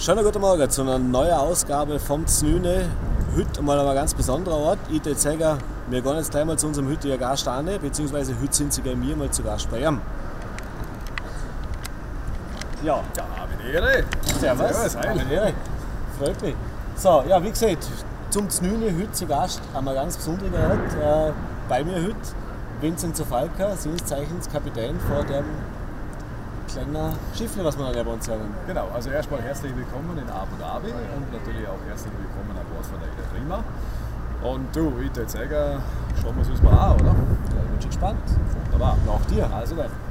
Schönen guten Morgen zu einer neuen Ausgabe vom Znüne. Heute mal ein ganz besonderer Ort. Ich würde sagen, wir gehen jetzt gleich mal zu unserem heutigen Gast an, beziehungsweise heute sind sie bei mir mal zu Gast bei ihm. Ja, Ja, mit Ehre. servus. Servus, hi. Meine Ehre. Freut mich. So, ja, wie gesagt, zum Znüne heute zu Gast an einem ganz besonderen Ort. Äh, bei mir heute Vincent Zofalka, seines Zeichens Kapitän vor dem kleinen Schiffle, was wir da bei uns haben. Genau, also erstmal herzlich willkommen in Abu Dhabi und natürlich auch herzlich willkommen an Bord von der Ida Prima. Und du, ich würde sagen, schauen wir es uns mal an, oder? Ja, ich bin schon gespannt. Wunderbar. Nach dir. Also dann.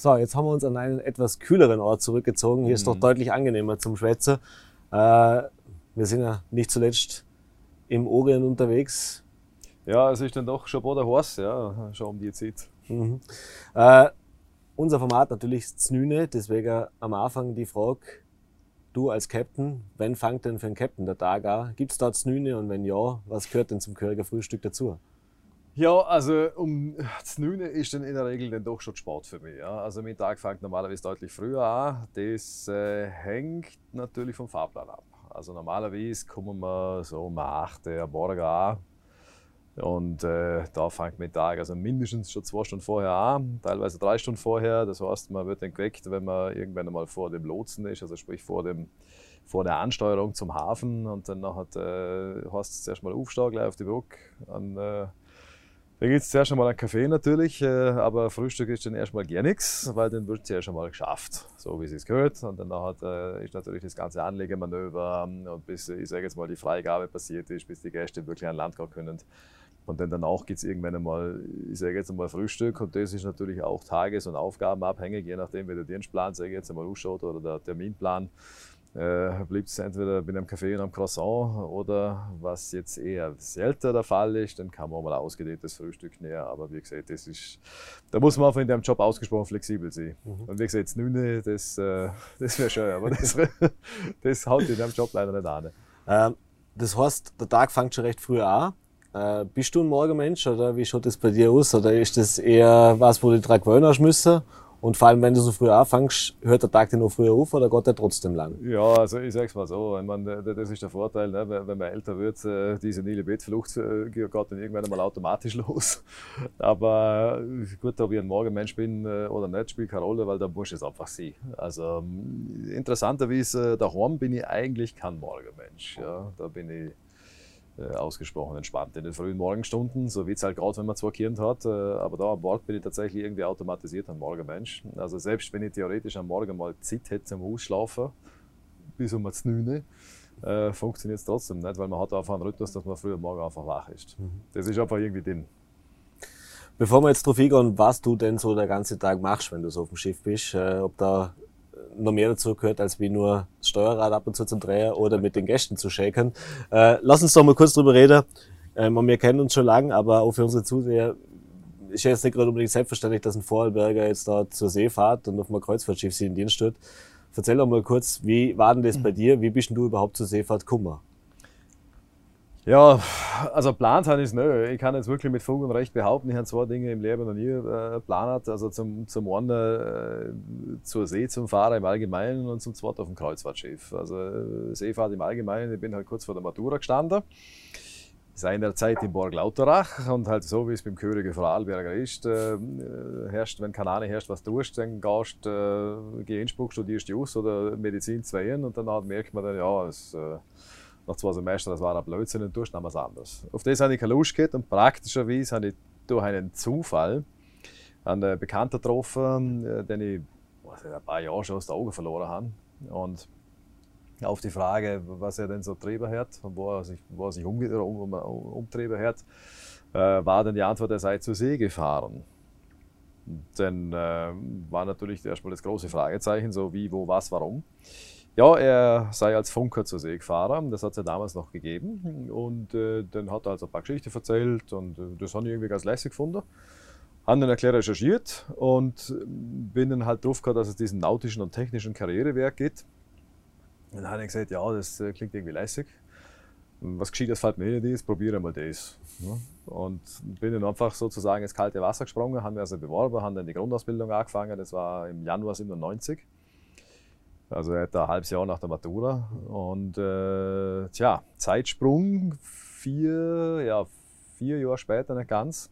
So, jetzt haben wir uns an einen etwas kühleren Ort zurückgezogen. Hier ist doch deutlich angenehmer zum Schwätzen. Äh, wir sind ja nicht zuletzt im Orient unterwegs. Ja, es ist dann doch schon der Horst, ja, schon um die Zeit. Mhm. Äh, unser Format natürlich ist Znüne, deswegen am Anfang die Frage, du als Captain, wann fängt denn für einen Captain der Tag an? Gibt es dort Znüne und wenn ja, was gehört denn zum Köriger Frühstück dazu? Ja, also um 9 ist dann in der Regel dann doch schon Sport für mich. Ja. Also mein Tag fängt normalerweise deutlich früher an. Das äh, hängt natürlich vom Fahrplan ab. Also normalerweise kommen wir so um 8 Uhr am Morgen an. Und äh, da fängt mein Tag also mindestens schon zwei Stunden vorher an, teilweise drei Stunden vorher. Das heißt, man wird dann geweckt, wenn man irgendwann einmal vor dem Lotsen ist, also sprich vor, dem, vor der Ansteuerung zum Hafen. Und dann nachher, äh, hast du zuerst mal aufstehen, gleich auf die Brücke. Und, äh, da gibt es zuerst einmal einen Kaffee natürlich, äh, aber Frühstück ist dann erstmal gar nichts, weil dann wird es zuerst einmal geschafft, so wie es gehört. Und dann äh, ist natürlich das ganze Anlegemanöver ähm, und bis, ich sage jetzt mal, die Freigabe passiert ist, bis die Gäste wirklich an Land gehen können. Und dann danach gibt es irgendwann einmal, ich sage jetzt einmal Frühstück und das ist natürlich auch tages- und aufgabenabhängig, je nachdem wie der Dienstplan, sage ich jetzt einmal, ausschaut oder der Terminplan. Äh, bleibt es entweder bei einem Kaffee und einem Croissant oder was jetzt eher selten der Fall ist, dann kann man auch mal ausgedehntes Frühstück näher. Aber wie gesagt, das ist, da muss man einfach in dem Job ausgesprochen flexibel sein. Und wie gesagt, das Nüne, das, äh, das wäre schön, aber das, das haut in dem Job leider nicht an. Ähm, das heißt, der Tag fängt schon recht früh an. Äh, bist du ein Morgenmensch oder wie schaut das bei dir aus? Oder ist das eher was, wo du dran gewöhnen hast müssen? Und vor allem, wenn du so früh anfängst, hört der Tag dir noch früher auf oder geht der trotzdem lang? Ja, also ich sag's mal so, ich meine, das ist der Vorteil, ne? wenn man älter wird, äh, diese senile Bettflucht äh, geht dann irgendwann einmal automatisch los. Aber äh, gut, ob ich ein Morgenmensch bin oder nicht, spielt keine Rolle, weil da muss es einfach sein. Also ähm, interessanterweise, daheim bin ich eigentlich kein Morgenmensch. Ja? Da bin ich ausgesprochen entspannt in den frühen Morgenstunden, so wie es halt gerade, wenn man zwei Kinder hat. Äh, aber da an Bord bin ich tatsächlich irgendwie automatisiert ein Morgenmensch. Also selbst wenn ich theoretisch am Morgen mal Zeit hätte zum Ausschlafen, bis um 9 äh, funktioniert es trotzdem nicht, weil man hat einfach einen Rhythmus, dass man früh am Morgen einfach wach ist. Das ist einfach irgendwie drin. Bevor wir jetzt drauf eingehen, was du denn so der ganze Tag machst, wenn du so auf dem Schiff bist, äh, ob da noch mehr dazu gehört, als wie nur das Steuerrad ab und zu zum Drehen oder mit den Gästen zu shaken. Äh, lass uns doch mal kurz drüber reden. Ähm, wir kennen uns schon lange, aber auch für unsere Zuseher ist jetzt nicht gerade unbedingt selbstverständlich, dass ein Vorarlberger jetzt da zur See fährt und auf einem Kreuzfahrtschiff sie in Dienst steht. Erzähl doch mal kurz, wie war denn das bei dir? Wie bist denn du überhaupt zur Seefahrt gekommen? Ja, also plant habe ich es nicht. Ich kann jetzt wirklich mit Fug und Recht behaupten, ich habe zwei Dinge im Leben noch nie äh, geplant. Also zum, zum einen äh, zur See zum Fahren im Allgemeinen und zum zweiten auf dem Kreuzfahrtschiff. Also äh, Seefahrt im Allgemeinen, ich bin halt kurz vor der Matura gestanden. Seinerzeit in Borg Lauterach und halt so wie es beim König Vorarlberger ist, äh, herrscht, wenn Ahnung herrscht, was tust, dann gehst äh, geh Innsbruck, studierst Jus oder Medizin 2 und dann merkt man dann, ja, es, äh, nach zwei Semestern, das war ein Blödsinn und tust noch was anderes. Auf das habe ich keine Lust gehabt und praktischerweise habe ich durch einen Zufall einen Bekannten getroffen, äh, den ich was ich, ein paar Jahre schon aus den Augen verloren habe. Und auf die Frage, was er denn so getrieben hat und wo er sich, wo er sich umge um, um, umtrieben hat, äh, war dann die Antwort, er sei zur See gefahren. Dann äh, war natürlich erstmal das große Fragezeichen, so wie, wo, was, warum. Ja, er sei als Funker zur See gefahren, das hat es ja damals noch gegeben. Und äh, dann hat er also ein paar Geschichten erzählt und äh, das habe ich irgendwie ganz lässig gefunden. Haben dann erklärt recherchiert und bin dann halt drauf gehabt, dass es diesen nautischen und technischen Karriereweg gibt. dann hat er gesagt, ja, das äh, klingt irgendwie lässig. Was geschieht, das fällt mir nicht ist, probiere mal das. Ja. Und bin dann einfach sozusagen ins kalte Wasser gesprungen, haben wir also beworben, haben dann die Grundausbildung angefangen, das war im Januar 97. Also etwa ein halbes Jahr nach der Matura. Und äh, tja, Zeitsprung, vier, ja, vier Jahre später, nicht ganz.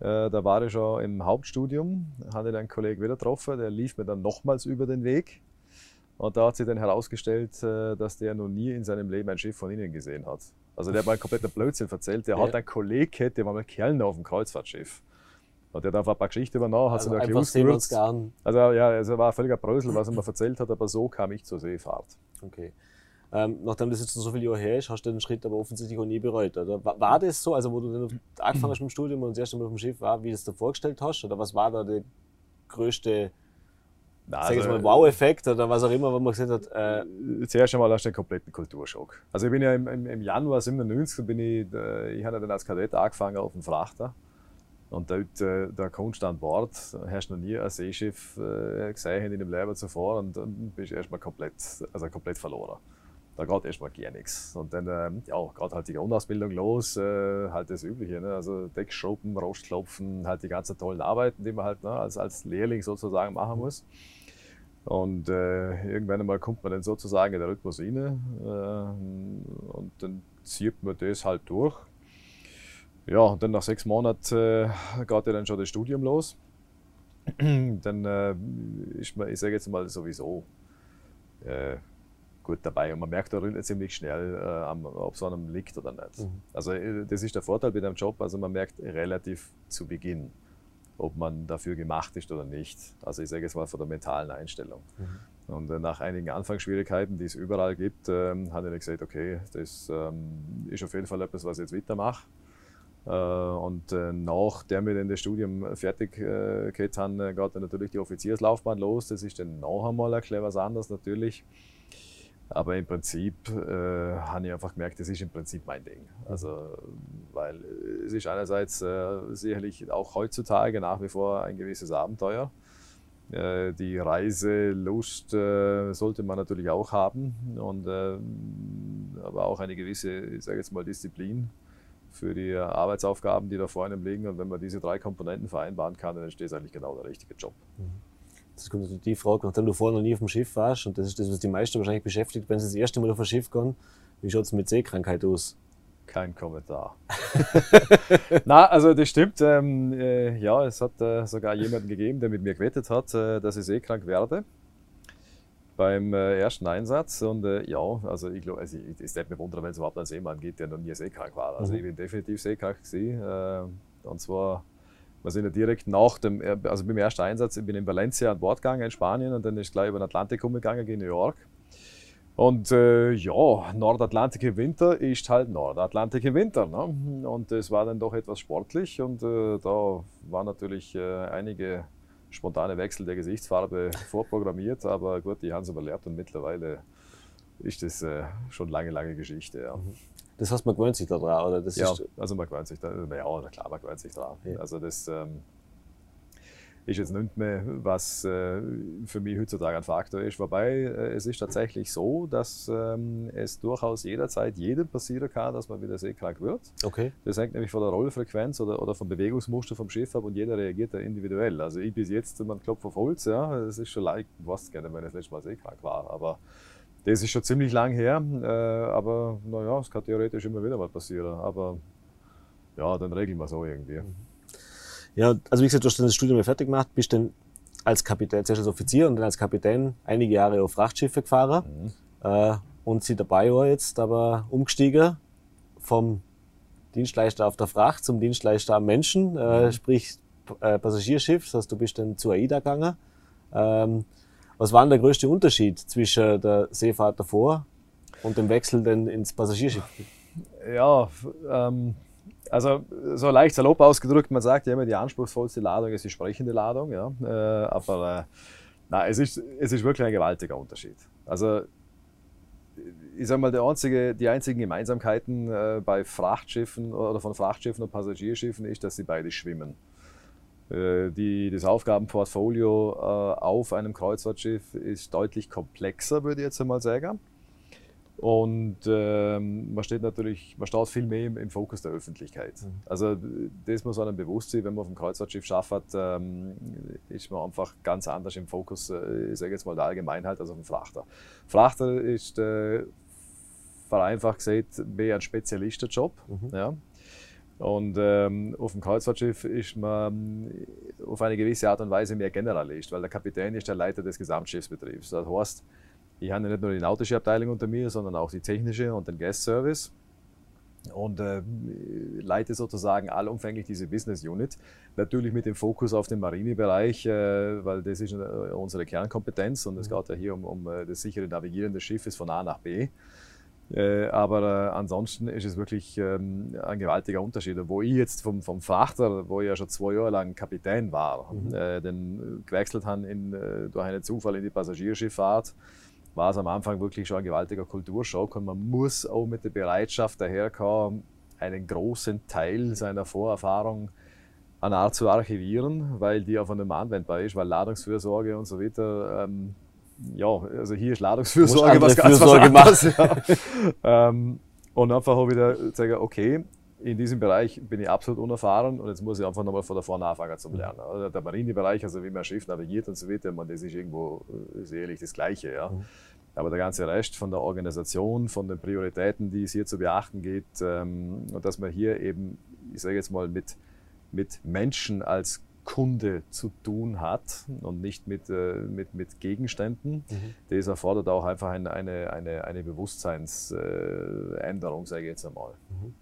Äh, da war ich schon im Hauptstudium, hatte einen Kollegen wieder getroffen, der lief mir dann nochmals über den Weg. Und da hat sich dann herausgestellt, äh, dass der noch nie in seinem Leben ein Schiff von innen gesehen hat. Also der hat mal einen kompletten Blödsinn erzählt. Der ja. hat einen Kollegen, der war mal Kerl auf dem Kreuzfahrtschiff. Und der hat einfach ein paar Geschichten übernommen, hat also sich da ausgewürzt. Also ja, also war ein völliger Brösel, was er mir erzählt hat, aber so kam ich zur Seefahrt. Okay. Ähm, nachdem das jetzt so viele Jahre her ist, hast du den Schritt aber offensichtlich auch nie bereut, oder? War, war das so, also wo du dann angefangen hast mit dem Studium und das erste Mal auf dem Schiff war, wie du es dir vorgestellt hast? Oder was war da der größte Nein, sag also, mal, Wow-Effekt oder was auch immer, wo man gesagt hat. Äh zuerst einmal hast du einen kompletten Kulturschock. Also ich bin ja im, im, im Januar 97 bin ich, äh, ich habe dann als Kadett angefangen auf dem Frachter. Und dort, äh, da kommst du an Bord, hast noch nie ein Seeschiff äh, gesehen in dem Leben zuvor und dann bist du erstmal komplett, also komplett verloren. Da geht erstmal gar nichts. Und dann äh, ja, geht halt die Grundausbildung los, äh, halt das Übliche. Ne? Also Deckschrauben, Rostklopfen, halt die ganzen tollen Arbeiten, die man halt ne, als, als Lehrling sozusagen machen muss. Und äh, irgendwann einmal kommt man dann sozusagen in der Rhythmus rein äh, und dann zieht man das halt durch ja, und dann nach sechs Monaten äh, geht ja dann schon das Studium los. dann äh, ist man, ich sage jetzt mal sowieso, äh, gut dabei. Und man merkt auch ziemlich schnell, äh, ob es einem liegt oder nicht. Mhm. Also äh, das ist der Vorteil bei dem Job. Also man merkt relativ zu Beginn, ob man dafür gemacht ist oder nicht. Also ich sage jetzt mal von der mentalen Einstellung. Mhm. Und äh, nach einigen Anfangsschwierigkeiten, die es überall gibt, ähm, habe ich gesagt, okay, das ähm, ist auf jeden Fall etwas, was ich jetzt weitermache. Äh, und äh, nachdem wir dann das Studium fertig äh, gehabt haben, geht dann natürlich die Offizierslaufbahn los. Das ist dann noch einmal ein bisschen was anderes natürlich. Aber im Prinzip äh, habe ich einfach gemerkt, das ist im Prinzip mein Ding. Also, weil es ist einerseits äh, sicherlich auch heutzutage nach wie vor ein gewisses Abenteuer. Äh, die Reiselust sollte man natürlich auch haben, und, aber auch eine gewisse, ich sage jetzt mal, Disziplin für die Arbeitsaufgaben, die da vor einem liegen. Und wenn man diese drei Komponenten vereinbaren kann, dann das eigentlich genau der richtige Job. Mhm. Das kommt natürlich die Frage, nachdem du vorher noch nie auf dem Schiff warst, und das ist das, was die meisten wahrscheinlich beschäftigt, wenn sie das erste Mal auf ein Schiff gehen, wie schaut es mit Seekrankheit aus? Kein Kommentar. Na, also das stimmt. Ähm, äh, ja, es hat äh, sogar jemanden gegeben, der mit mir gewettet hat, äh, dass ich seekrank werde beim äh, ersten Einsatz. Und äh, ja, also ich glaube, also es nicht mir wundern, wenn es überhaupt einen Seemann gibt, der noch nie seekrank war. Also mhm. ich bin definitiv seekrank gewesen. Äh, und zwar, wir sind ja direkt nach dem, äh, also beim ersten Einsatz, ich bin in Valencia an Bord gegangen in Spanien und dann ist gleich über den Atlantik umgegangen in New York. Und äh, ja, Nordatlantik im Winter ist halt Nordatlantik im Winter. Ne? Und es war dann doch etwas sportlich und äh, da waren natürlich äh, einige spontane Wechsel der Gesichtsfarbe vorprogrammiert, aber gut, die haben es überlebt und mittlerweile ist das äh, schon lange, lange Geschichte. Ja. Das heißt, man gewöhnt sich daran, oder? Das ja, also man gewöhnt sich da, ja, klar, man gewöhnt sich daran. Ja. Also das, ähm, ist jetzt nicht mehr, was äh, für mich heutzutage ein Faktor ist. Wobei äh, es ist tatsächlich so, dass ähm, es durchaus jederzeit jedem passieren kann, dass man wieder seekrank wird. Okay. Das hängt nämlich von der Rollfrequenz oder, oder vom Bewegungsmuster vom Schiff ab und jeder reagiert da individuell. Also ich bis jetzt, man klopft auf Holz, ja, es ist schon leicht, ich weiß gerne, wenn ich das letzte Mal seekrank war, aber das ist schon ziemlich lang her, äh, aber naja, es kann theoretisch immer wieder mal passieren. Aber ja, dann regeln wir es auch irgendwie. Mhm. Ja, also wie gesagt, du hast dann das Studium fertig gemacht, bist dann als Kapitän, zuerst als Offizier und dann als Kapitän einige Jahre auf Frachtschiffe gefahren mhm. äh, und sie dabei war jetzt aber umgestiegen vom Dienstleister auf der Fracht zum Dienstleister am Menschen, äh, mhm. sprich äh, Passagierschiff, das heißt, du bist dann zu AIDA gegangen. Ähm, was war denn der größte Unterschied zwischen der Seefahrt davor und dem Wechsel dann ins Passagierschiff? Ja, ähm, also so leicht salopp ausgedrückt, man sagt ja immer, die anspruchsvollste Ladung ist die sprechende Ladung, ja. Äh, aber äh, es, ist, es ist wirklich ein gewaltiger Unterschied. Also ich sage mal, einzige, die einzigen Gemeinsamkeiten äh, bei Frachtschiffen oder von Frachtschiffen und Passagierschiffen ist, dass sie beide schwimmen. Äh, die, das Aufgabenportfolio auf einem Kreuzfahrtschiff ist deutlich komplexer, würde ich jetzt einmal sagen. Und ähm, man steht natürlich, man steht viel mehr im, im Fokus der Öffentlichkeit. Mhm. Also das muss einem bewusst sein, wenn man auf dem Kreuzfahrtschiff schafft, ähm, ist man einfach ganz anders im Fokus, äh, ich sage jetzt mal der Allgemeinheit, als auf dem Frachter. Frachter ist äh, vereinfacht gesagt mehr ein Spezialistenjob. Mhm. Ja. Und ähm, auf dem Kreuzfahrtschiff ist man auf eine gewisse Art und Weise mehr Generalist, weil der Kapitän ist der Leiter des Gesamtschiffsbetriebs. Das heißt, ich habe nicht nur die nautische Abteilung unter mir, sondern auch die technische und den Guest Service und äh, leite sozusagen allumfänglich diese Business Unit. Natürlich mit dem Fokus auf den Marinebereich, äh, weil das ist äh, unsere Kernkompetenz und es mhm. geht ja hier um, um äh, das sichere Navigieren des Schiffes von A nach B. Äh, aber äh, ansonsten ist es wirklich ähm, ein gewaltiger Unterschied. Wo ich jetzt vom, vom Frachter, wo ich ja schon zwei Jahre lang Kapitän war, mhm. den gewechselt habe in, durch einen Zufall in die Passagierschifffahrt, war es am Anfang wirklich schon ein gewaltiger Kulturschock und man muss auch mit der Bereitschaft daherkommen, einen großen Teil seiner Vorerfahrung an Art zu archivieren, weil die auf einem anwendbar ist, weil Ladungsfürsorge und so weiter ähm, ja, also hier ist Ladungsfürsorge was ganz Fürsorge was anderes. Ja. ähm, und einfach auch wieder sagen, okay, in diesem Bereich bin ich absolut unerfahren und jetzt muss ich einfach nochmal von der vorne anfangen zu lernen. Also der Marinebereich, also wie man Schiff navigiert und so weiter, man, das ist irgendwo äh, sicherlich das Gleiche. Ja. Mhm. Aber der ganze Rest von der Organisation, von den Prioritäten, die es hier zu beachten geht, ähm, und dass man hier eben, ich sage jetzt mal, mit, mit Menschen als Kunde zu tun hat und nicht mit, äh, mit, mit Gegenständen. Mhm. Das erfordert auch einfach eine, eine, eine, eine Bewusstseinsänderung, sage ich jetzt einmal. Mhm.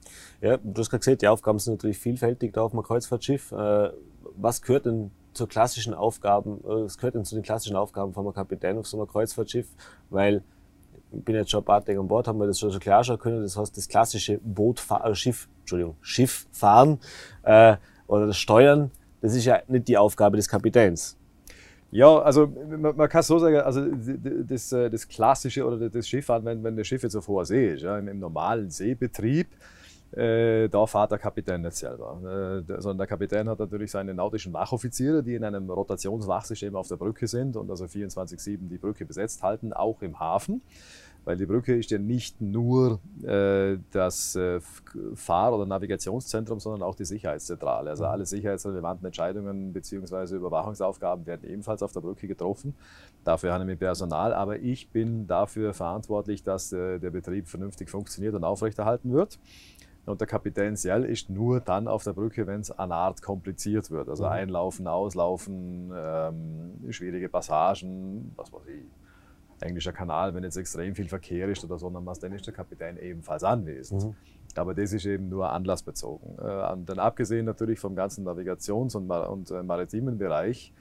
Ja, du hast gerade gesagt, die Aufgaben sind natürlich vielfältig da auf einem Kreuzfahrtschiff. Äh, was gehört denn zur klassischen Aufgaben, äh, was gehört denn zu den klassischen Aufgaben von einem Kapitän auf so einem Kreuzfahrtschiff? Weil ich bin jetzt schon ein paar Tage an Bord, haben wir das schon klar schon können. Das heißt, das klassische Bootfahren, Schiff, Entschuldigung, Schifffahren äh, oder das Steuern das ist ja nicht die Aufgabe des Kapitäns. Ja, also man, man kann so sagen, also das, äh, das klassische oder das Schifffahren, wenn, wenn das Schiff jetzt auf hoher See ist, ja, im, im normalen Seebetrieb, äh, da fährt der Kapitän nicht selber. Äh, sondern der Kapitän hat natürlich seine nautischen Wachoffiziere, die in einem Rotationswachsystem auf der Brücke sind und also 24-7 die Brücke besetzt halten, auch im Hafen. Weil die Brücke ist ja nicht nur äh, das äh, Fahr- oder Navigationszentrum, sondern auch die Sicherheitszentrale. Also mhm. alle sicherheitsrelevanten Entscheidungen bzw. Überwachungsaufgaben werden ebenfalls auf der Brücke getroffen. Dafür haben wir Personal, aber ich bin dafür verantwortlich, dass äh, der Betrieb vernünftig funktioniert und aufrechterhalten wird. Und der Kapitän Sell ist nur dann auf der Brücke, wenn es an Art kompliziert wird. Also mhm. einlaufen, auslaufen, ähm, schwierige Passagen, was weiß ich englischer Kanal, wenn jetzt extrem viel Verkehr ist oder so, dann ist der Kapitän ebenfalls anwesend. Mhm. Aber das ist eben nur anlassbezogen. Äh, dann abgesehen natürlich vom ganzen Navigations- und, und äh, maritimen Bereich,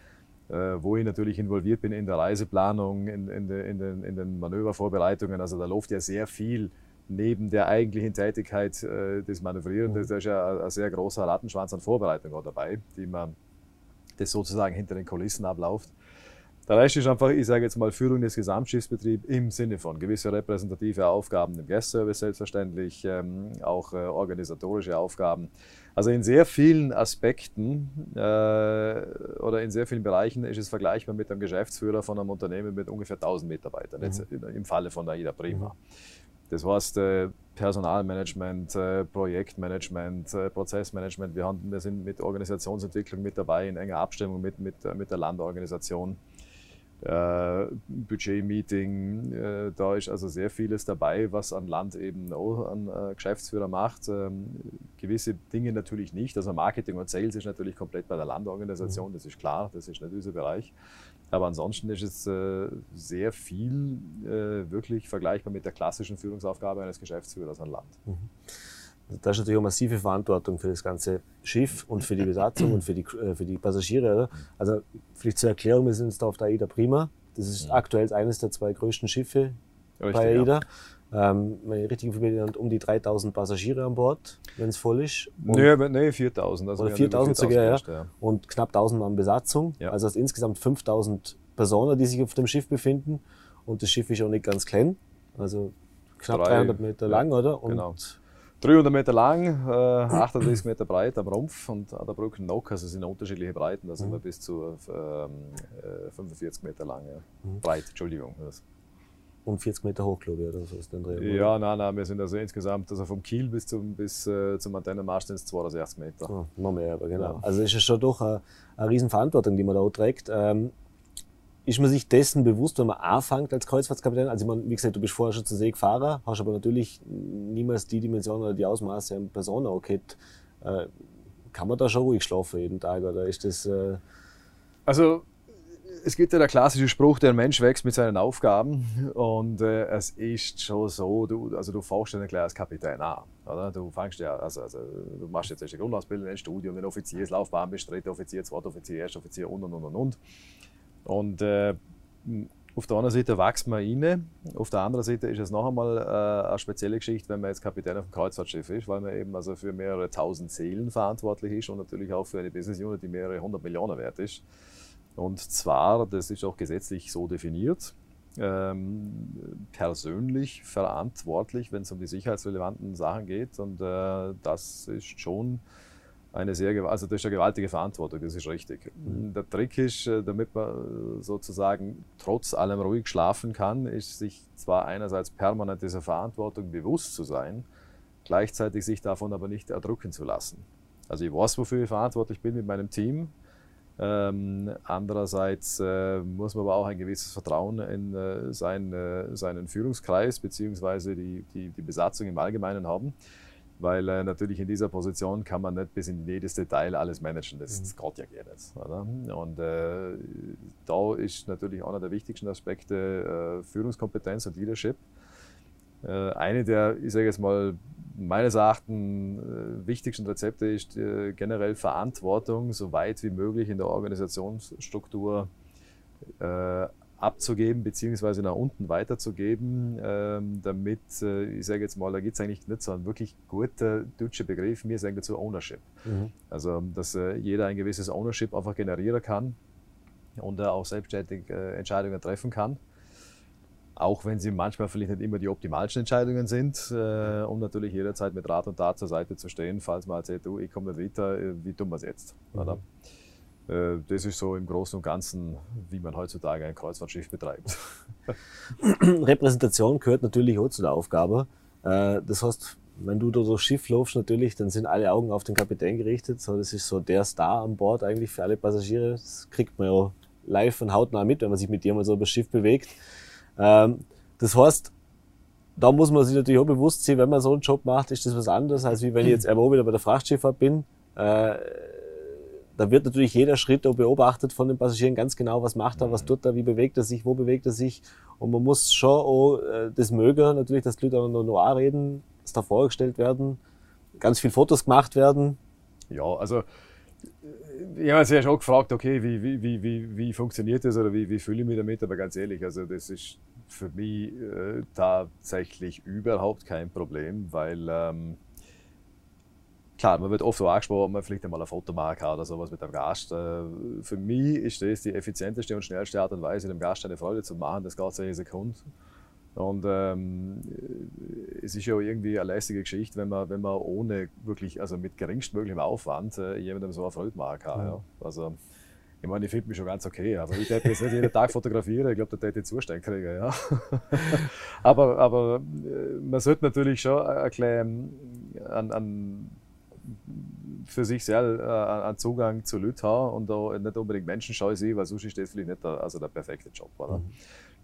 äh, wo ich natürlich involviert bin in der Reiseplanung, in, in, de, in, den, in den Manövervorbereitungen. Also da läuft ja sehr viel neben der eigentlichen Tätigkeit äh, des Manövrierens. Mhm. Da ist ja ein, sehr großer Rattenschwanz an Vorbereitung auch dabei, die man das sozusagen hinter den Kulissen abläuft. Der Rest ist einfach, ich sage jetzt mal, Führung des Gesamtschiffsbetriebs im Sinne von gewisse repräsentative Aufgaben im Guest-Service selbstverständlich, ähm, auch äh, organisatorische Aufgaben. Also in sehr vielen Aspekten äh, oder in sehr vielen Bereichen ist es vergleichbar mit einem Geschäftsführer von einem Unternehmen mit ungefähr 1000 Mitarbeitern, mhm. jetzt im Falle von der AIDA Prima. Mhm. Das heißt, äh, Personalmanagement, äh, Projektmanagement, äh, Prozessmanagement. Wir, haben, wir sind mit Organisationsentwicklung mit dabei, in enger Abstimmung mit, mit, mit der Landorganisation äh, Budget-Meeting. Äh, da ist also sehr vieles dabei, was an Land eben auch an äh, Geschäftsführer macht. Ähm, gewisse Dinge natürlich nicht. Also Marketing und Sales ist natürlich komplett bei der Landorganisation, das ist klar, das ist nicht dieser Bereich. Aber ansonsten ist es äh, sehr viel äh, wirklich vergleichbar mit der klassischen Führungsaufgabe eines Geschäftsführers an Land. Mhm. Da ist natürlich auch massive Verantwortung für das ganze Schiff und für die Besatzung und für die, äh, für die Passagiere. Also vielleicht zur Erklärung, wir sind jetzt da auf der AIDA Prima. Das ist ja. aktuell eines der zwei größten Schiffe richtig, bei AIDA. Ja. Ähm, wenn ich richtig informiert bin, um die 3000 Passagiere an Bord, wenn es voll ist. Und nee, nee 4000. Also oder 4000 sogar, ja. ja. Und knapp 1000 Mann Besatzung. Ja. Also insgesamt 5000 Personen, die sich auf dem Schiff befinden. Und das Schiff ist auch nicht ganz klein. Also knapp Drei, 300 Meter lang, oder? Und genau 300 Meter lang, äh, 38 Meter breit am Rumpf und an der Brücke Nock, also sind unterschiedliche Breiten, da sind wir bis zu ähm, äh, 45 Meter lang ja. Mhm. breit, Entschuldigung. Das. Und 40 Meter hoch, glaube ich, oder so ist den Dreh. Ja, nein, nein, wir sind also insgesamt, also vom Kiel bis zum, bis, äh, zum Antennenmast sind es 260 Meter. Ah, noch mehr, aber genau. Ja. Also ist es schon doch eine, eine Riesenverantwortung, die man da auch trägt. Ähm, ist man sich dessen bewusst, wenn man anfängt als Kreuzfahrtskapitän? Also ich meine, wie gesagt, du bist vorher schon zu See gefahren, hast aber natürlich niemals die Dimension oder die Ausmaße an Person auch gehabt. Äh, kann man da schon ruhig schlafen jeden Tag oder ist das... Äh, Also es gibt ja der klassische Spruch, der Mensch wächst mit seinen Aufgaben und äh, es ist schon so, du, also du fängst ja gleich als Kapitän an, oder? Du fängst ja, also, also du machst jetzt erst eine Grundausbildung, ein Studium, eine Offizierslaufbahn, bist dritter Offizier, zweiter Offizier, erster Offizier und und und und und. Und äh, auf der einen Seite wächst man rein, auf der anderen Seite ist es noch einmal äh, eine spezielle Geschichte, wenn man jetzt Kapitän auf einem Kreuzfahrtschiff ist, weil man eben also für mehrere tausend Seelen verantwortlich ist und natürlich auch für eine Business Unit, die mehrere hundert Millionen wert ist. Und zwar, das ist auch gesetzlich so definiert, ähm, persönlich verantwortlich, wenn es um die sicherheitsrelevanten Sachen geht. Und äh, das ist schon eine sehr, also das ist eine gewaltige Verantwortung, das ist richtig. Der Trick ist, äh, damit man äh, sozusagen trotz allem ruhig schlafen kann, ist sich zwar einerseits permanent dieser Verantwortung bewusst zu sein, gleichzeitig sich davon aber nicht erdrücken zu lassen. Also ich weiß, wofür ich verantwortlich bin mit meinem Team. Ähm, andererseits äh, muss man aber auch ein gewisses Vertrauen in äh, sein, äh, seinen Führungskreis beziehungsweise die, die, die Besatzung im Allgemeinen haben. Weil äh, natürlich in dieser Position kann man nicht bis in jedes Detail alles managen. Das, das geht ja gar nicht. Oder? Und äh, da ist natürlich einer der wichtigsten Aspekte äh, Führungskompetenz und Leadership. Äh, eine der, ich sage jetzt mal, meines Erachtens äh, wichtigsten Rezepte ist äh, generell Verantwortung so weit wie möglich in der Organisationsstruktur abzugeben beziehungsweise nach unten weiterzugeben, ähm, damit, äh, ich sage jetzt mal, da gibt es eigentlich nicht so einen wirklich guten deutschen Begriff, wir sagen dazu Ownership. Also, dass äh, jeder ein gewisses Ownership einfach generieren kann und er auch selbstständig äh, Entscheidungen treffen kann. Auch wenn sie manchmal vielleicht nicht immer die optimalsten Entscheidungen sind, äh, um natürlich jederzeit mit Rat und Tat zur Seite zu stehen, falls man erzählt, du, ich komme nicht weiter, äh, wie tun wir es jetzt? Oder? Äh, das ist so im Großen und Ganzen, wie man heutzutage ein Kreuzfahrtschiff betreibt. Repräsentation gehört natürlich auch zu der Aufgabe. Äh, das heißt, wenn du da durchs Schiff läufst, natürlich, dann sind alle Augen auf den Kapitän gerichtet. So, das ist so der Star an Bord eigentlich für alle Passagiere. Das kriegt man ja live und hautnah mit, wenn man sich mit dir mal so über das Schiff bewegt. Ähm, das heißt, da muss man sich natürlich auch bewusst sein, wenn man so einen Job macht, ist das was anderes, als wie wenn ich jetzt irgendwo wieder bei der Frachtschifffahrt bin. Da wird natürlich jeder Schritt beobachtet von den Passagieren ganz genau, was macht er, was tut er, wie bewegt er sich, wo bewegt er sich. Und man muss schon auch äh, das mögen, natürlich, dass die Leute auch noch Noir reden, dass da vorgestellt werden, ganz viel Fotos gemacht werden. Ja, also ich habe mich ja schon gefragt, okay, wie, wie, wie, wie, wie funktioniert das oder wie, wie fühle ich mich damit, aber ganz ehrlich, also das ist für mich äh, tatsächlich überhaupt kein Problem, weil ähm, klar, man wird oft so angesprochen, ob man vielleicht einmal ein Foto machen kann oder sowas mit dem Gast. Äh, für mich ist das die effizienteste und schnellste Art und Weise, dem Gast eine Freude zu machen, das geht eine Sekunde. Und ähm, es ist ja irgendwie eine lästige Geschichte, wenn man, wenn man ohne wirklich, also mit geringstmöglichem Aufwand äh, jemandem so eine Freude machen kann. Ja. Also, ich meine, ich finde mich schon ganz okay, aber ich hätte jetzt nicht jeden Tag fotografieren, ich glaube, da hätte ich Zustand kriegen. Ja. aber aber äh, man sollte natürlich schon ein bisschen an, an für sich selber äh, einen Zugang zu Leuten haben und da nicht unbedingt menschenscheu sein, weil sonst ist das vielleicht nicht der, also der perfekte Job. Oder?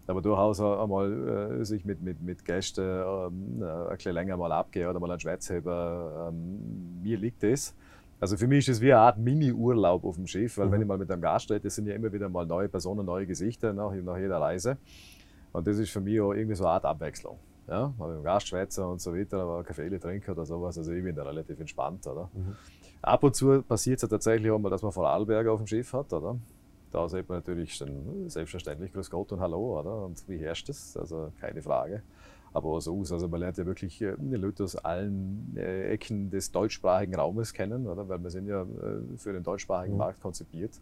Aber durchaus einmal äh, sich mit, mit, mit Gästen ähm, ein bisschen länger mal abgehen oder mal einen Schwätzheber, ähm, mir liegt das. Also für mich ist es wie eine Art Mini-Urlaub auf dem Schiff, weil Mhm. wenn ich mal mit einem Gast rede, das sind ja immer wieder mal neue Personen, neue Gesichter nach, nach jeder Reise. Und das ist für mich auch irgendwie so eine Art Abwechslung. Ja, mal mit dem Gast schwätzen und so weiter, aber Kaffee trinken oder sowas, also ich bin da relativ entspannt, oder? Ab und zu passiert es ja tatsächlich auch mal, dass man Frau Alberger auf dem Schiff hat, oder? Da sieht man natürlich dann selbstverständlich Grüß Gott und Hallo, oder? Und wie herrscht es? Also keine Frage. Aber so aus. Also man lernt ja wirklich äh, die Leute aus allen äh, Ecken des deutschsprachigen Raumes kennen, oder? Weil wir sind ja äh, für den deutschsprachigen Mhm. Markt konzipiert.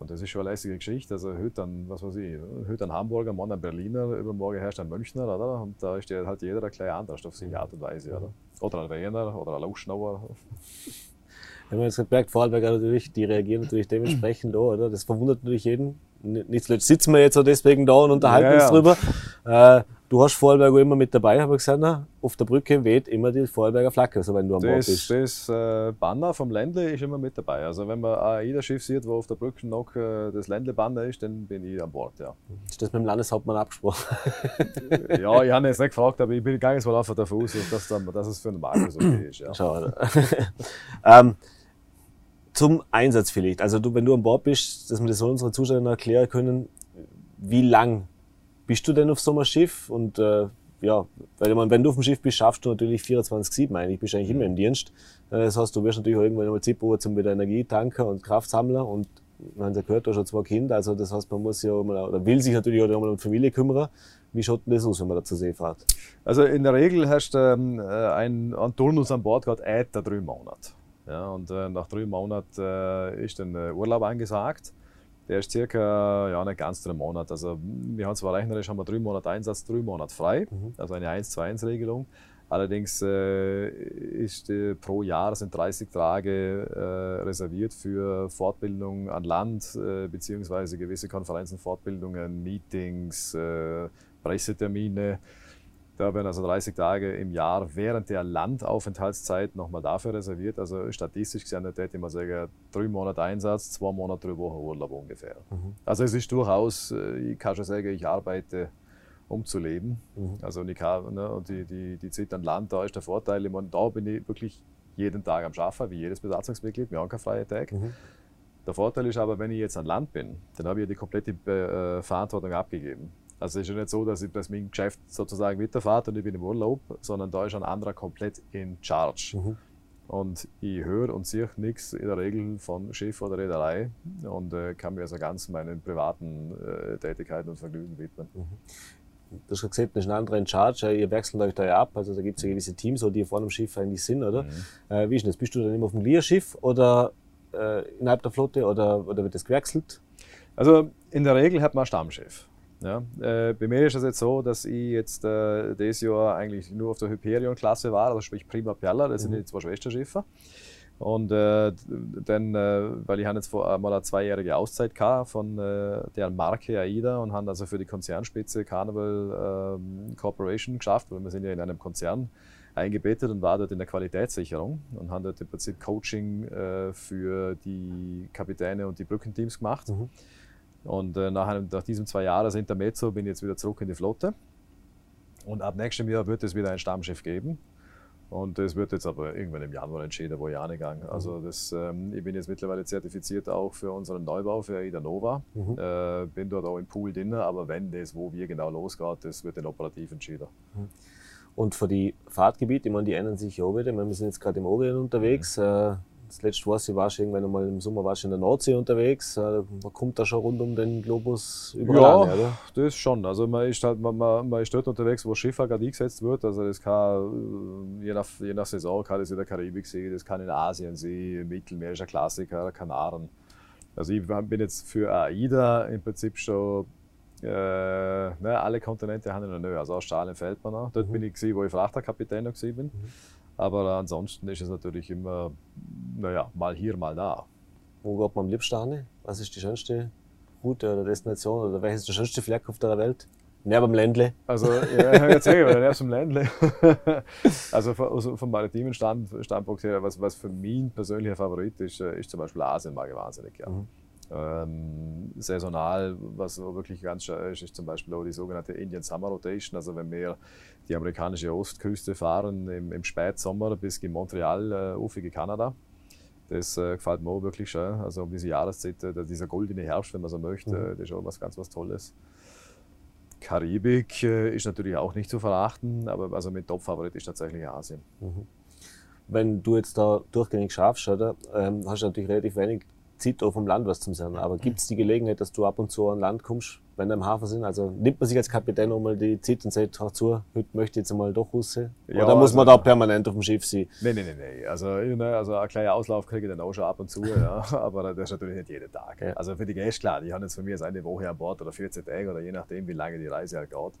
Und das ist schon eine lässige Geschichte. Also heute dann, was weiß ich, heute ein Hamburger, morgen ein Berliner, übermorgen herrscht ein Münchner, oder? Und da ist halt jeder ein kleiner anders auf seine Art und Weise, oder? Oder ein Wiener oder ein Luschnauer. Wenn man jetzt gemerkt, Vorarlberger natürlich, die reagieren natürlich dementsprechend da, oder? Das verwundert natürlich jeden. Nicht zuletzt sitzen wir jetzt auch deswegen da und unterhalten ja, uns drüber. Äh, Du hast Vorarlberger immer mit dabei, habe ich gesagt. Auf der Brücke weht immer die Vorarlberger Flagge, also wenn du am Bord bist. Das äh, Banner vom Ländle ist immer mit dabei. Also wenn man ein AIDA-Schiff sieht, wo auf der Brücke noch äh, das Ländle-Banner ist, dann bin ich an Bord, ja. Ist das mit dem Landeshauptmann abgesprochen? ja, ich habe jetzt nicht gefragt, aber ich bin gar nicht so davon aus, dass, dass es für einen Markus okay ist. Ja. Schade. ähm, zum Einsatz vielleicht. Also du, wenn du an Bord bist, dass wir das so unsere Zuschauer erklären können, wie lang bist du denn auf so einem Schiff? Und äh, ja, weil man, wenn du auf dem Schiff bist, schaffst du natürlich 24-7 eigentlich, bist eigentlich immer im Dienst. Äh, das heißt, du wirst natürlich auch irgendwann mal Zeit zum wieder Energietanker und Kraftsammler und man hat gehört, du hast schon zwei Kinder, also das heißt, man muss ja mal, oder will sich natürlich auch mal um die Familie kümmern. Wie schaut denn das aus, wenn man da zur See fährt? Also in der Regel hast du ähm, ein, ein Turnus an Bord gerade etwa drei Monate. Ja, und äh, nach drei Monaten äh, ist dann äh, Urlaub angesagt. Der ist circa ja, nicht ganz drei Monate. Also wir haben zwar rechnerisch haben wir drei Monate Einsatz, drei Monate frei, mhm. also eine 1-2-1-Regelung. Allerdings äh, ist äh, pro Jahr sind 30 Tage äh, reserviert für Fortbildung an Land äh, beziehungsweise gewisse Konferenzen, Fortbildungen, Meetings, äh, Pressetermine. Da werden also 30 Tage im Jahr während der Landaufenthaltszeit nochmal dafür reserviert. Also statistisch gesehen hätte ich mal sagen, drei Monate Einsatz, zwei Monate, drei Wochen Urlaub ungefähr. Mhm. Also es ist durchaus, äh, ich kann schon sagen, ich arbeite um zu leben. Mhm. Also und kann, ne, und die, die, die Zeit an Land, da ist der Vorteil, ich meine, da bin ich wirklich jeden Tag am Arbeiten, wie jedes Besatzungsmitglied, wir haben keinen freien Tag. Mhm. Der Vorteil ist aber, wenn ich jetzt an Land bin, dann habe ich die komplette äh, Verantwortung abgegeben. Also es ist ja nicht so, dass, ich, dass mein Geschäft sozusagen weiterfährt und ich bin im Urlaub, sondern da ist ein anderer komplett in Charge. Mhm. Und ich höre und sehe nichts in der Regel von Schiff oder Reederei und äh, kann mir also ganz meinen privaten äh, Tätigkeiten und Vergnügen widmen. Mhm. Du hast gesagt, das ist ein anderer in Charge. Ihr wechselt euch da ja ab. Also da gibt es ja gewisse Teams, die vor dem Schiff eigentlich sind, oder? Mhm. Äh, wie ist das? Bist du dann immer auf dem Leerschiff oder äh, innerhalb der Flotte oder, oder wird das gewechselt? Also in der Regel hat man ein Stammschiff. Ja, äh, bei mir ist es jetzt so, dass ich jetzt äh, dieses Jahr eigentlich nur auf der Hyperion-Klasse war, also sprich Prima Perla, das mhm. sind die zwei Schwesterschiffe. Und äh, dann, äh, weil ich habe jetzt vor, mal eine zweijährige Auszeit gehabt von äh, der Marke AIDA und haben also für die Konzernspitze Carnival ähm, Corporation geschafft, weil wir sind ja in einem Konzern eingebettet und war dort in der Qualitätssicherung und haben dort im Prinzip Coaching äh, für die Kapitäne und die Brückenteams gemacht. Mhm. Und äh, nach, einem, nach diesem zwei Jahres Intermezzo bin ich jetzt wieder zurück in die Flotte. Und ab nächstem Jahr wird es wieder ein Stammschiff geben. Und das wird jetzt aber irgendwann im Januar entschieden, wo ich angegangen. Mhm. Also das, ähm, ich bin jetzt mittlerweile zertifiziert auch für unseren Neubau für AIDA Nova. Mhm. Äh, bin dort auch im Pool drin, aber wenn das, wo wir genau losgeht, das wird dann operativ entschieden. Mhm. Und für die Fahrtgebiete, ich meine, die ändern sich ja auch wieder. Wir sind jetzt gerade im Orient unterwegs. Mhm. Äh, das letzte weiß ich, war schon irgendwann einmal im Sommer warst in der Nordsee unterwegs. Äh, man kommt da schon rund um den Globus überall ja, an, oder? das schon. Also man ist, halt, man, man, man ist dort unterwegs, wo Schifffahrt gerade eingesetzt wird. Also das kann, äh, je nach, je nach Saison kann das in der Karibik sein, das kann in Asien sein, Mittelmeer ist ein Klassiker, Kanaren. Also ich bin jetzt für AIDA im Prinzip schon äh, ne, alle Kontinente haben wir noch nicht. Also Australien fällt mir noch. Dort mhm. bin ich gewesen, wo ich Frachterkapitän noch bin. Mhm. Aber ansonsten ist es natürlich immer, naja, mal hier, mal da. Wo geht man am liebsten hin? Was ist die schönste Route oder Destination oder welches ist der schönste Fleck auf der Welt? Neben dem Ländle. Also, ja, jetzt sage ich, neben dem Ländle. also, also vom maritimen Stand, Standpunkt her, was, was für mich persönlicher Favorit ist, äh, ist zum Beispiel Asien, mag ich wahnsinnig gerne. Mhm. Ähm, saisonal, was wirklich ganz schön ist, ist zum Beispiel auch die sogenannte Indian Summer Rotation. Also wenn wir die amerikanische Ostküste fahren im, im Spätsommer bis in Montreal, äh, Kanada. Das äh, gefällt mir auch wirklich schön. Also um diese Jahreszeit, äh, dieser goldene Herbst, wenn man so möchte, mhm. das ist auch was ganz was Tolles. Karibik äh, ist natürlich auch nicht zu verachten, aber also mit Top-Favorit ist tatsächlich Asien. Mhm. Wenn du jetzt da durchgängig schaffst, oder, ähm, hast du natürlich relativ wenig Zeit auf dem Land was zum. Aber gibt es die Gelegenheit, dass du ab und zu an Land kommst, wenn wir im Hafen sind? Also nimmt man sich als Kapitän auch mal die Zeit und sagt, hör zu, heute möchte ich jetzt mal doch raus? Ja, Oder muss man also, da permanent auf dem Schiff sein? Nein, nein, nein, nein. Also, ne, also ein kleiner Auslauf kriege ich dann auch schon ab und zu, ja. aber das ist natürlich nicht jeden Tag. Ja. Also für die Gäste, klar, die haben jetzt von mir jetzt eine Woche an Bord oder 14 Tage oder je nachdem, wie lange die Reise halt geht.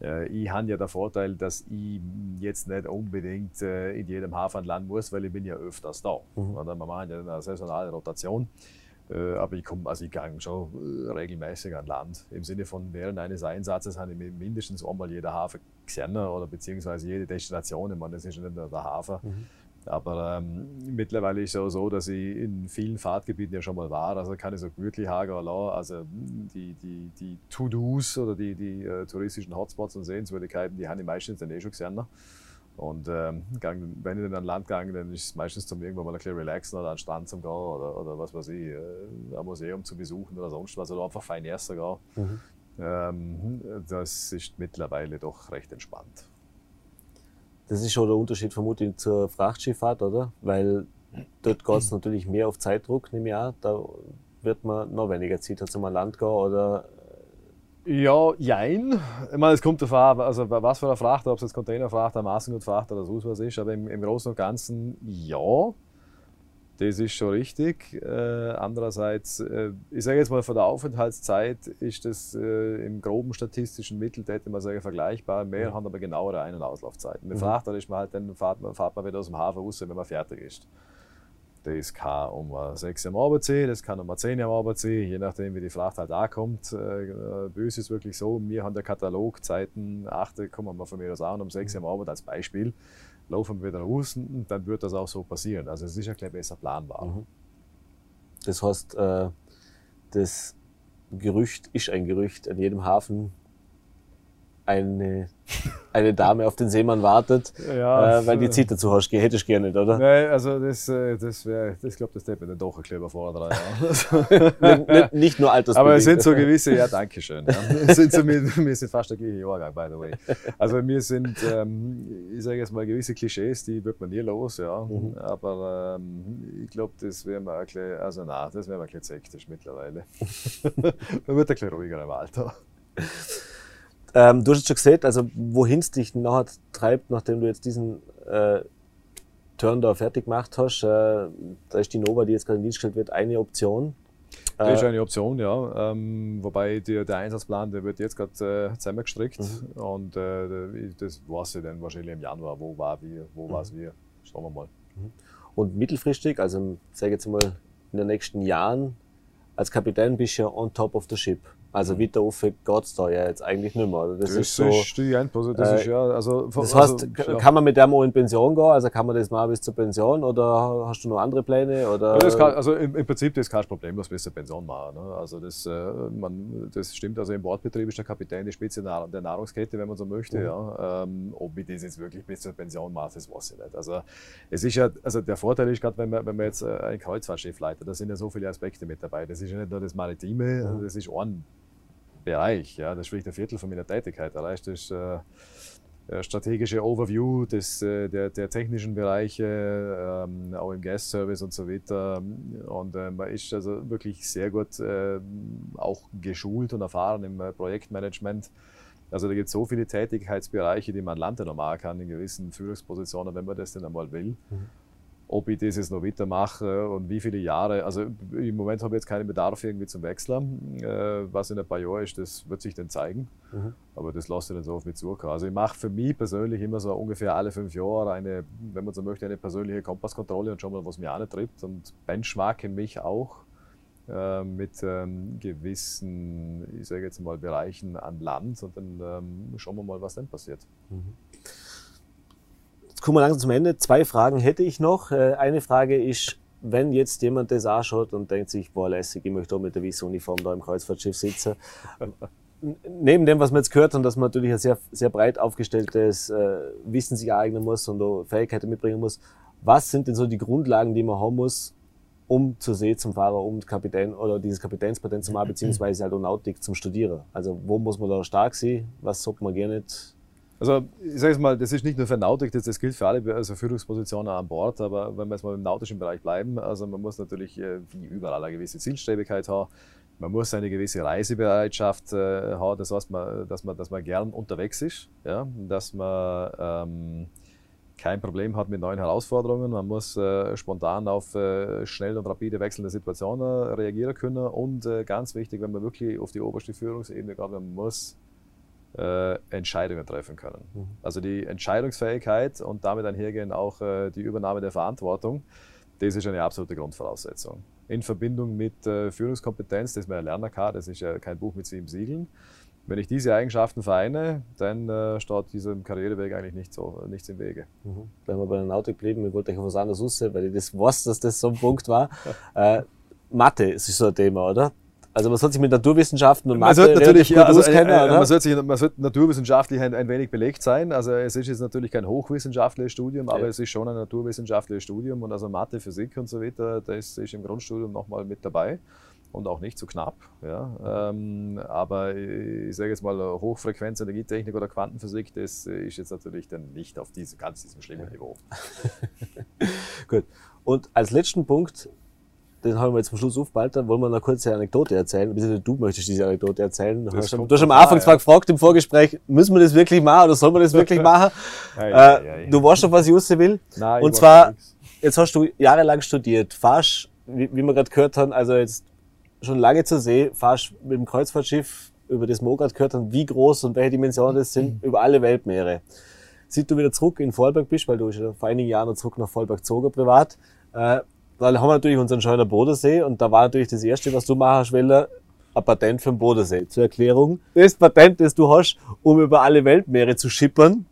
Äh, ich habe ja den Vorteil, dass ich jetzt nicht unbedingt äh, in jedem Hafen landen muss, weil ich bin ja öfters da. Mhm. wir machen ja eine saisonale Rotation. Äh, aber ich komme, also ich gehe schon regelmäßig an Land. Im Sinne von während eines Einsatzes habe ich mindestens einmal jeder Hafen gesehen oder beziehungsweise jede Destination. Ich meine, das ist ja nicht nur der Hafen. Mhm. Aber ähm, mittlerweile ist es auch so, dass ich in vielen Fahrtgebieten ja schon mal war. Also kann ich so gemütlich Hager Also die, die, die To-Dos oder die, die äh, touristischen Hotspots und Sehenswürdigkeiten, die habe ich meistens dann eh schon gesehen. Und ähm, wenn ich dann an Land gegangen dann ist es meistens zum irgendwann mal ein bisschen relaxen oder an den Strand zum gehen oder, oder was weiß ich, äh, ein Museum zu besuchen oder sonst was oder einfach fein essen gehen. Mhm. Ähm, das ist mittlerweile doch recht entspannt. Das ist schon der Unterschied vermutlich zur Frachtschifffahrt, oder? Weil dort geht es natürlich mehr auf Zeitdruck, nehme ich an. Da wird man noch weniger Zeit zum Land gehen oder ja, jein. Ich meine, es kommt darauf an, also was für eine Fracht, ob es jetzt Containerfracht, Massengutfracht oder so was ist, aber im, im Großen und Ganzen ja. Das ist schon richtig. Äh, andererseits, äh, ich sage jetzt mal, von der Aufenthaltszeit ist das äh, im groben statistischen Mittel, hätte man sagen, vergleichbar. Mehr mhm. haben aber genauere Ein- und Auslaufzeiten. Mit mhm. Frachter ist man halt, dann fahrt man, fahrt man wieder aus dem Hafen raus, wenn man fertig ist. Das kann um 6 Uhr am Abend sein, das kann um 10 Uhr am Abend sein, je nachdem, wie die Fracht halt ankommt. Äh, bei uns ist es wirklich so, wir haben der Katalog Zeiten, 8 kommen wir von mir aus an, um 6 Uhr am Abend als Beispiel laufen wir wieder raus und dann wird das auch so passieren. Also es ist ja gleich besser planbar. Mhm. Das heißt, äh, das Gerücht ist ein Gerücht. An jedem Hafen eine, eine Dame auf den Seemann wartet, ja, äh, weil die Zeit dazu hast, hättest du gerne nicht, oder? Nein, also das, äh, das wäre, das glaube das hätte mir dann doch ein bisschen überfordern. Ja. nicht, nicht nur Altersbedingt. Aber es sind so gewisse, ja, danke schön. Ja. Sind so, wir, wir sind fast der gleiche Jahrgang, by the way. Also wir sind, ähm, ich sage jetzt mal, gewisse Klischees, die wird man nie los, ja. Mhm. Aber ähm, ich glaube, das wäre mal ein bisschen, also nein, das wäre mal ein bisschen sektisch mittlerweile. man wird ein bisschen ruhiger im Alter. Ähm, du hast schon gesehen, also wohin es dich nachher treibt, nachdem du jetzt diesen äh, Turn da fertig gemacht hast. Äh, da ist die Nova, die jetzt gerade in Dienst gestellt wird, eine Option. Das ist äh, eine Option, ja. Ähm, wobei die, der Einsatzplan, der wird jetzt gerade äh, zusammengestrickt mhm. und äh, das weiß ich dann wahrscheinlich im Januar, wo war wir, wo mhm. war es wir. Schauen wir mal. Mhm. Und mittelfristig, also sage jetzt mal in den nächsten Jahren, als Kapitän bist du ja on top of the ship. Also weiter rauf geht es da ja jetzt eigentlich nicht mehr. Das, das ist so. Ist die also das äh, ist ja, also, das heißt, also, kann man mit dem auch in Pension gehen? Also kann man das mal bis zur Pension oder hast du noch andere Pläne? Oder? Ja, kann, also im, im, Prinzip das ist kein Problem, was bis zur Pension machen. Ne? Also das, äh, man, das stimmt. Also im Bordbetrieb ist der Kapitän die Spitze der Nahrungskette, wenn man so möchte. Mhm. Ja. Ähm, ob ich das jetzt wirklich bis zur Pension mache, das weiß ich nicht. Also es ist ja, also der Vorteil ist gerade, wenn man, wenn man jetzt äh, ein Kreuzfahrtschiff leitet, da sind ja so viele Aspekte mit dabei. Das ist ja nicht nur das Maritime, mhm. das ist ein Bereich. Ja, das ist wirklich ein Viertel von meiner Tätigkeit. Da reicht das äh, strategische Overview des, äh, der, der, technischen Bereiche, ähm, auch im Gas-Service und so weiter. Und äh, man ist also wirklich sehr gut äh, auch geschult und erfahren im äh, Projektmanagement. Also da gibt es so viele Tätigkeitsbereiche, die man landen normal kann in gewissen Führungspositionen, wenn man das denn einmal will. Mhm ob ich das jetzt noch weitermache und wie viele Jahre. Also im Moment habe ich jetzt keinen Bedarf irgendwie zum Wechseln. Äh, was in ein paar Jahren ist, das wird sich dann zeigen. Mhm. Aber das lasse ich dann so auf mich zukommen. Also ich mache für mich persönlich immer so ungefähr alle fünf Jahre eine, wenn man so möchte, eine persönliche Kompasskontrolle und schon mal, was mir antrifft und benchmarke mich auch äh, mit ähm, gewissen, ich sage jetzt mal, Bereichen an Land und dann ähm, schauen wir mal, was dann passiert. Mhm. Jetzt kommen wir langsam zum Ende. Zwei Fragen hätte ich noch. Äh, eine Frage ist, wenn jetzt jemand das anschaut und denkt sich, boah, lässig, ich möchte auch mit der Wies-Uniform da im Kreuzfahrtschiff sitzen. Neben dem, was wir jetzt gehört haben, dass man natürlich ein sehr, sehr breit aufgestelltes äh, Wissen sich ereignen muss und auch Fähigkeiten mitbringen muss. Was sind denn so die Grundlagen, die man haben muss, um zur See zum Fahrer, um Kapitän oder dieses Kapitänspatent zu machen, beziehungsweise halt auch Nautik zum Studieren? Also wo muss man da stark sein? Was sollte man gerne nicht Also ich sage es mal, das ist nicht nur für Nautik, das, das gilt für alle also Führungspositionen an Bord, aber wenn wir jetzt mal im nautischen Bereich bleiben, also man muss natürlich äh, wie überall eine gewisse Zielstrebigkeit haben. Man muss eine gewisse Reisebereitschaft äh, haben, das heißt, man, dass, man, dass man gern unterwegs ist, ja? dass man ähm, kein Problem hat mit neuen Herausforderungen. Man muss äh, spontan auf äh, schnell und rapide wechselnde Situationen reagieren können. Und äh, ganz wichtig, wenn man wirklich auf die oberste Führungsebene geht, man muss äh, Entscheidungen treffen können. Mhm. Also die Entscheidungsfähigkeit und damit einhergehend auch äh, die Übernahme der Verantwortung, das ist eine absolute Grundvoraussetzung. In Verbindung mit äh, Führungskompetenz, das ja lernen kann, das ist ja kein Buch mit sieben Siegeln. Wenn ich diese Eigenschaften vereine, dann äh, steht diesem Karriereweg eigentlich nicht so, nichts im Wege. Mhm. Wenn wir bei der Nautik blieben, ich wollte euch auf was anderes raus, weil ich das weiß, dass das so ein Punkt war. äh, Mathe ist so ein Thema, oder? Also man sollte sich mit Naturwissenschaften und Mathe man natürlich, ja, also, auskennen, äh, Man, sollte sich, man sollte naturwissenschaftlich ein, ein, wenig belegt sein. Also es ist jetzt natürlich kein hochwissenschaftliches Studium, aber es ist schon ein naturwissenschaftliches Studium und also Mathe, Physik und so weiter, das ist im Grundstudium nochmal mit dabei und auch nicht zu knapp. Ja. Ähm, aber ich sage jetzt mal, Hochfrequenz, Energietechnik oder Quantenphysik, das ist jetzt natürlich dann nicht auf diese, ganz diesem schlimmen Niveau. Gut. Und als letzten Punkt den haben wir jetzt zum Schluss aufgeballt, dann wollen wir eine kurze Anekdote erzählen. Du möchtest diese Anekdote erzählen. Du hast, du hast am Anfang zwar ja. gefragt im Vorgespräch, müssen wir das wirklich machen oder sollen wir das wirklich machen? ja, ja, äh, du weißt schon, was Jussi will. Nein, Und zwar, jetzt hast du jahrelang studiert, fahrst, wie, wie wir gerade gehört haben, also jetzt schon lange zur See, fahrst mit dem Kreuzfahrtschiff, über das gerade gehört haben, wie groß und welche Dimensionen das sind, über alle Weltmeere. Sieht du wieder zurück in Vorarlberg bist, weil du ja vor einigen Jahren noch zurück nach Vorarlberg gezogen privat, äh, dann haben wir natürlich unseren schönen Bodensee und da war natürlich das erste, was du machen hast, Welle, ein Patent für den Bodensee. Zur Erklärung. Das Patent, das du hast, um über alle Weltmeere zu schippern,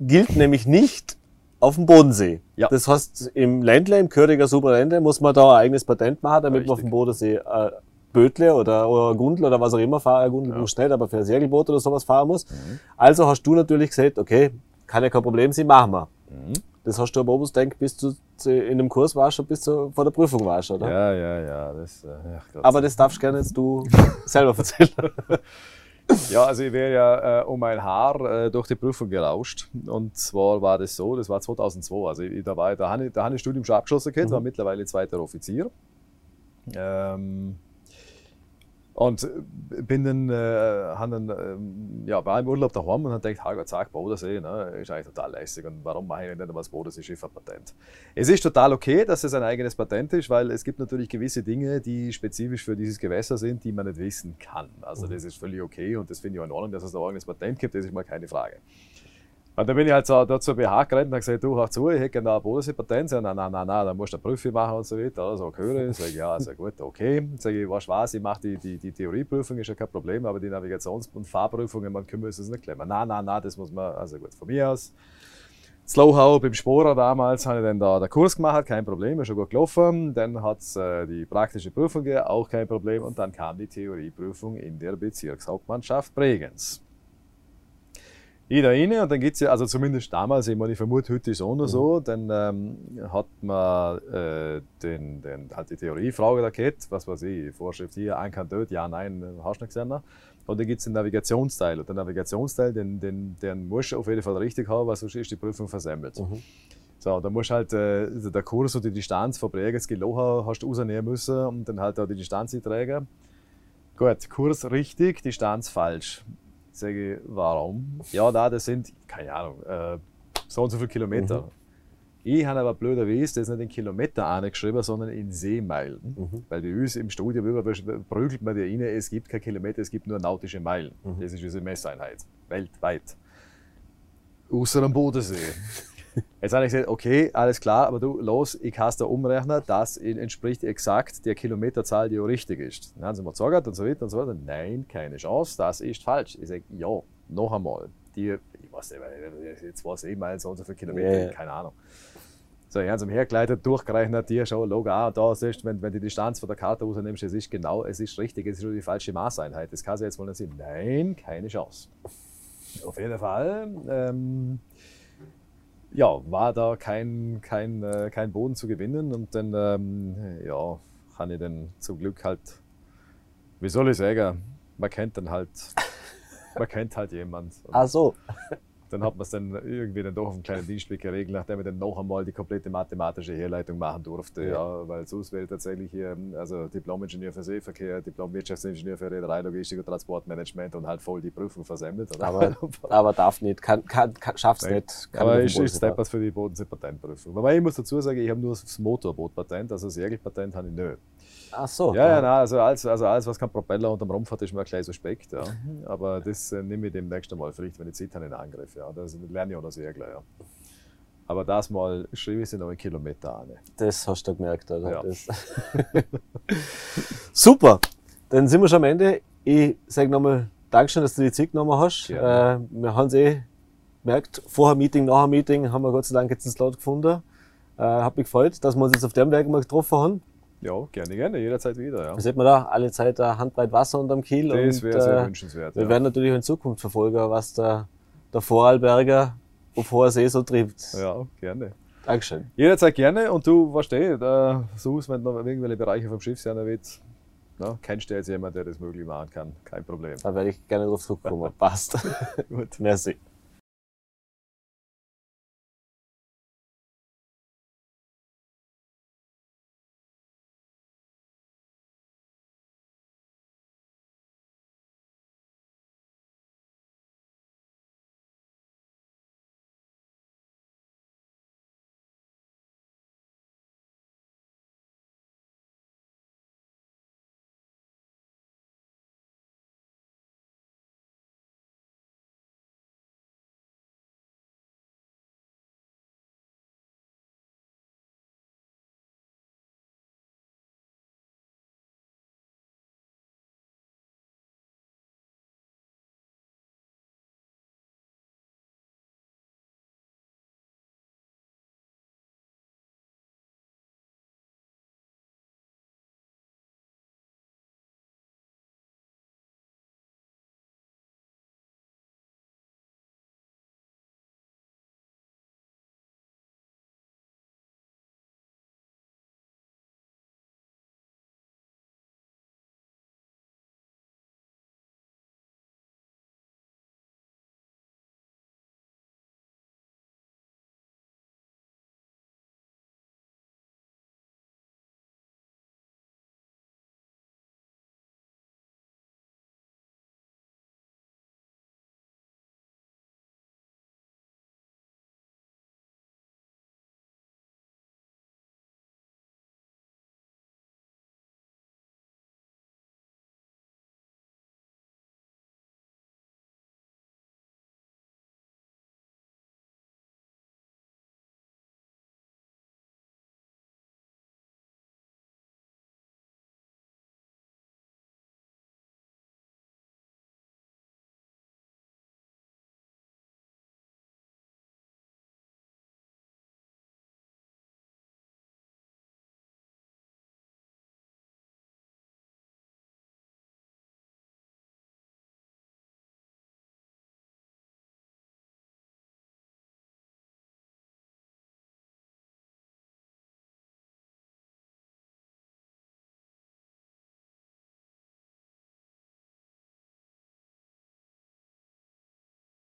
gilt nämlich nicht auf dem Bodensee. Ja. Das heißt, im Ländle, im Köriger Superländle, muss man da ein eigenes Patent machen, damit Richtig. man auf dem Bodensee äh, Bötle oder, oder Gundel oder was auch immer fahren, Gundel ja. muss nicht, aber für ein Segelboot oder sowas fahren muss. Mhm. Also hast du natürlich gesagt, okay, kann ja kein Problem sein, machen wir. Mhm. Das hast du aber oben denkt, bis du in dem Kurs warst und bis du vor der Prüfung warst, oder? Ja, ja, ja. Das, äh, aber das darfst gerne jetzt du selber erzählen. ja, also ich wäre ja äh, um ein Haar äh, durch die Prüfung gerauscht. Und zwar war das so, das war 2002. Also ich, da, war, da, habe ich, da habe ich Studium schon abgeschlossen, gehabt, mhm. war mittlerweile zweiter Offizier. Ähm, und bin dann, äh, dann äh, ja, war im Urlaub daheim und habe gedacht, hey, sag, Bodensee, ne, ist eigentlich total lässig und warum mache ich nicht einmal das Bodensee-Schiffer-Patent? Es ist total okay, dass es ein eigenes Patent ist, weil es gibt natürlich gewisse Dinge, die spezifisch für dieses Gewässer sind, die man nicht wissen kann. Also das ist völlig okay und das finde ich auch in Ordnung, dass es ein eigenes Patent gibt, das ist mal keine Frage. Und dann bin ich halt so, da zur BH gerannt und habe gesagt, du, hör zu, ich hätte gerne eine Bodensee-Patent. Nein, nein, nein, nein, dann musst du eine Prüfung machen und so weiter. Also, höre ich. Sag ich, ja, sehr gut, okay. Sag ich, weißt du was, ich mache die, die, die Theorieprüfung, ist ja kein Problem, aber die Navigations- und Fahrprüfungen, man wir es nicht klemmen. Nein, nein, nein, das muss man, also gut, von mir aus. Slowhow beim Sporer damals habe ich dann da den Kurs gemacht, kein Problem, ist schon gut gelaufen. Dann hat es äh, die praktische Prüfung gegeben, auch kein Problem. Und dann kam die Theorieprüfung in der Bezirkshauptmannschaft Bregenz da rein und dann geht es ja, also zumindest damals, ich meine, ich vermute heute ist es noch so, mhm. dann ähm, hat man äh, den, den, halt die Theoriefrage da gehabt, was weiß ich, Vorschrift hier, ein kann dort, ja, nein, hast du nicht gesehen. Und dann gibt es den Navigationsteil. Und der Navigationsteil, den, den, den musst du auf jeden Fall richtig haben, weil sonst ist die Prüfung versemmelt. Mhm. So, da musst halt äh, der Kurs und die Distanz von Bregenz Geloha hast du rausnehmen müssen und dann halt auch die Distanz eintragen. Gut, Kurs richtig, Distanz falsch. Sage ich, warum? Ja, da, das sind, keine Ahnung, äh, so und so viele Kilometer. Mhm. Ich habe aber blöderweise das nicht in Kilometer angeschrieben, sondern in Seemeilen. Mhm. Weil die uns im Studium prügelt man dir rein, es gibt keine Kilometer, es gibt nur nautische Meilen. Mhm. Das ist unsere Messeinheit. Weltweit. Außer am Bodensee. Jetzt habe ich gesagt, okay, alles klar, aber du, los, ich kann es da umrechnen, das entspricht exakt der Kilometerzahl, die auch richtig ist. Dann haben sie mir gesagt und so weiter und so weiter. Nein, keine Chance, das ist falsch. Ich sage, ja, noch einmal. Die, ich weiß nicht, jetzt war es eh mal so und so viele Kilometer, yeah. keine Ahnung. So, ich habe es hergeleitet, durchgerechnet, hier schon, Logo, ah, da siehst wenn, wenn die Distanz von der Karte rausnimmst, es ist genau, es ist richtig, es ist nur die falsche Maßeinheit. Das kann sie jetzt wohl nicht sein. Nein, keine Chance. Auf jeden Fall. Ähm, ja, war da kein, kein, äh, kein Boden zu gewinnen. Und dann, ähm, ja, habe ich dann zum Glück halt, wie soll ich sagen, man kennt dann halt, man kennt halt jemand. Ach so. Dann hat man es dann irgendwie dann doch auf einem kleinen Dienstweg geregelt, nachdem ich dann noch einmal die komplette mathematische Herleitung machen durfte. Ja. weil sonst wäre ich tatsächlich hier, also Diplom-Ingenieur für Seeverkehr, Diplom-Wirtschaftsingenieur für Reederei, Logistik und Transportmanagement und halt voll die Prüfung versemmelt. Aber, aber darf nicht, kann, kann, kann schafft es nicht. Kann aber ich ist etwas für die Bodensee-Patentprüfung. Wobei ich muss dazu sagen, ich habe nur das Motorbootpatent, also das Segelpatent habe ich nicht. Ach so. Ja, ja, nein, also alles, also alles, was kein Propeller unterm Rumpf hat, ist mir gleich suspekt. Ja. Aber das äh, nehme ich demnächst einmal vielleicht, wenn ich Zeit habe, in Angriff. Ja. Das lerne ich auch noch sehr gleich. Ja. Aber das mal schrieb ich sie noch einen Kilometer an. Das hast du gemerkt, oder? Ja. Super, dann sind wir schon am Ende. Ich sage nochmal Dankeschön, dass du die Zeit genommen hast. Äh, wir haben es eh gemerkt, vorher Meeting, nachher Meeting, haben wir Gott sei Dank jetzt einen Slot gefunden. Äh, hat mich gefreut, dass wir uns jetzt auf dem Weg mal getroffen haben. Ja, gerne, gerne, jederzeit wieder. Ja. Sieht man da alle Zeit ein Handbreit Wasser unterm Kiel. Das wäre sehr äh, wünschenswert. Wir ja. werden natürlich in Zukunft verfolgen, was der, der Vorarlberger auf hoher See so trifft. Ja, gerne. Dankeschön. Jederzeit gerne und du weißt eh, da suchst, wenn du noch irgendwelche Bereiche vom Schiff sein willst, na, kennst du jetzt jemanden, der das möglich machen kann? Kein Problem. Da werde ich gerne drauf zurückkommen. Passt. Gut. Merci.